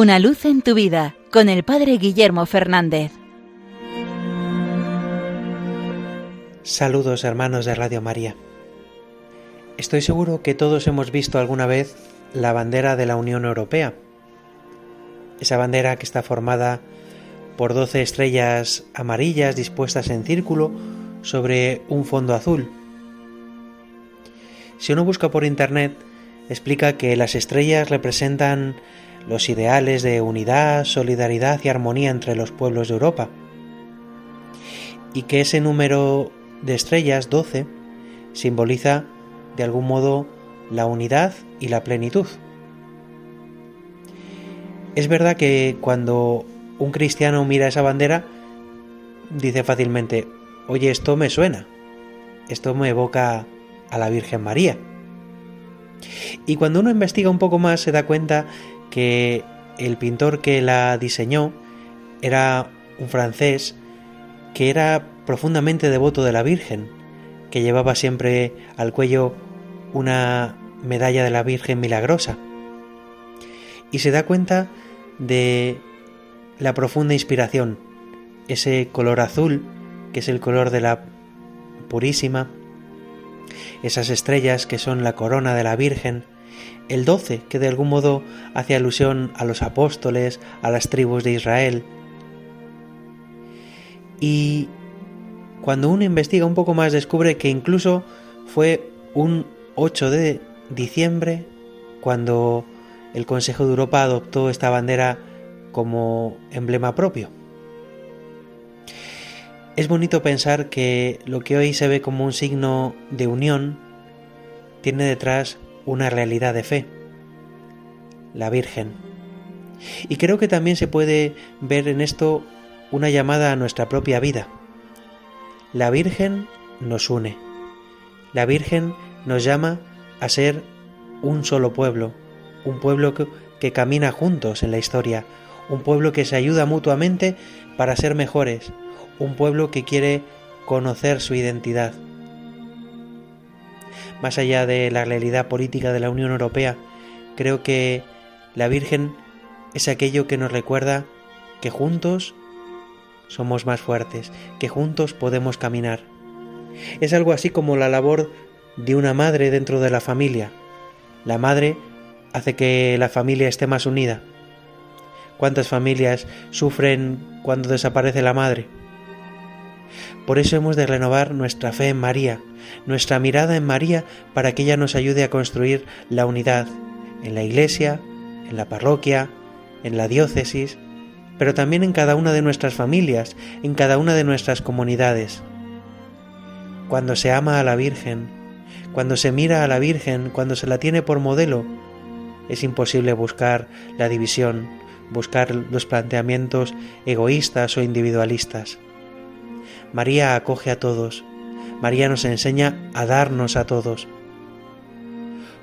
Una luz en tu vida con el Padre Guillermo Fernández. Saludos hermanos de Radio María. Estoy seguro que todos hemos visto alguna vez la bandera de la Unión Europea. Esa bandera que está formada por doce estrellas amarillas dispuestas en círculo sobre un fondo azul. Si uno busca por internet, explica que las estrellas representan los ideales de unidad, solidaridad y armonía entre los pueblos de Europa, y que ese número de estrellas, 12, simboliza de algún modo la unidad y la plenitud. Es verdad que cuando un cristiano mira esa bandera, dice fácilmente, oye, esto me suena, esto me evoca a la Virgen María. Y cuando uno investiga un poco más se da cuenta que el pintor que la diseñó era un francés que era profundamente devoto de la Virgen, que llevaba siempre al cuello una medalla de la Virgen milagrosa. Y se da cuenta de la profunda inspiración, ese color azul, que es el color de la Purísima, esas estrellas que son la corona de la Virgen, el 12, que de algún modo hace alusión a los apóstoles, a las tribus de Israel. Y cuando uno investiga un poco más descubre que incluso fue un 8 de diciembre cuando el Consejo de Europa adoptó esta bandera como emblema propio. Es bonito pensar que lo que hoy se ve como un signo de unión tiene detrás una realidad de fe, la Virgen. Y creo que también se puede ver en esto una llamada a nuestra propia vida. La Virgen nos une. La Virgen nos llama a ser un solo pueblo, un pueblo que, camina juntos en la historia, un pueblo que se ayuda mutuamente para ser mejores, un pueblo que quiere conocer su identidad más allá de la realidad política de la Unión Europea, creo que la Virgen es aquello que nos recuerda que juntos somos más fuertes, que juntos podemos caminar. Es algo así como la labor de una madre dentro de la familia. La madre hace que la familia esté más unida. ¿Cuántas familias sufren cuando desaparece la madre? Por eso hemos de renovar nuestra fe en María, nuestra mirada en María para que ella nos ayude a construir la unidad en la Iglesia, en la parroquia, en la diócesis, pero también en cada una de nuestras familias, en cada una de nuestras comunidades. Cuando se ama a la Virgen, cuando se mira a la Virgen, cuando se la tiene por modelo, es imposible buscar la división, buscar los planteamientos egoístas o individualistas. María acoge a todos, María nos enseña a darnos a todos.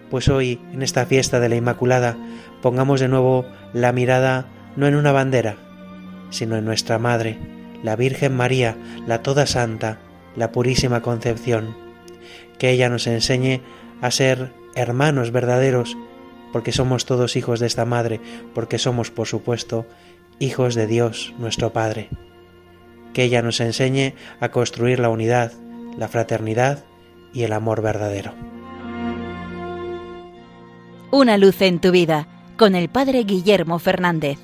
Pues hoy, en esta fiesta de la Inmaculada, pongamos de nuevo la mirada no en una bandera, sino en nuestra Madre, la Virgen María, la Toda Santa, la Purísima Concepción. Que ella nos enseñe a ser hermanos verdaderos, porque somos todos hijos de esta Madre, porque somos, por supuesto, hijos de Dios nuestro Padre. Que ella nos enseñe a construir la unidad, la fraternidad y el amor verdadero. Una luz en tu vida con el Padre Guillermo Fernández.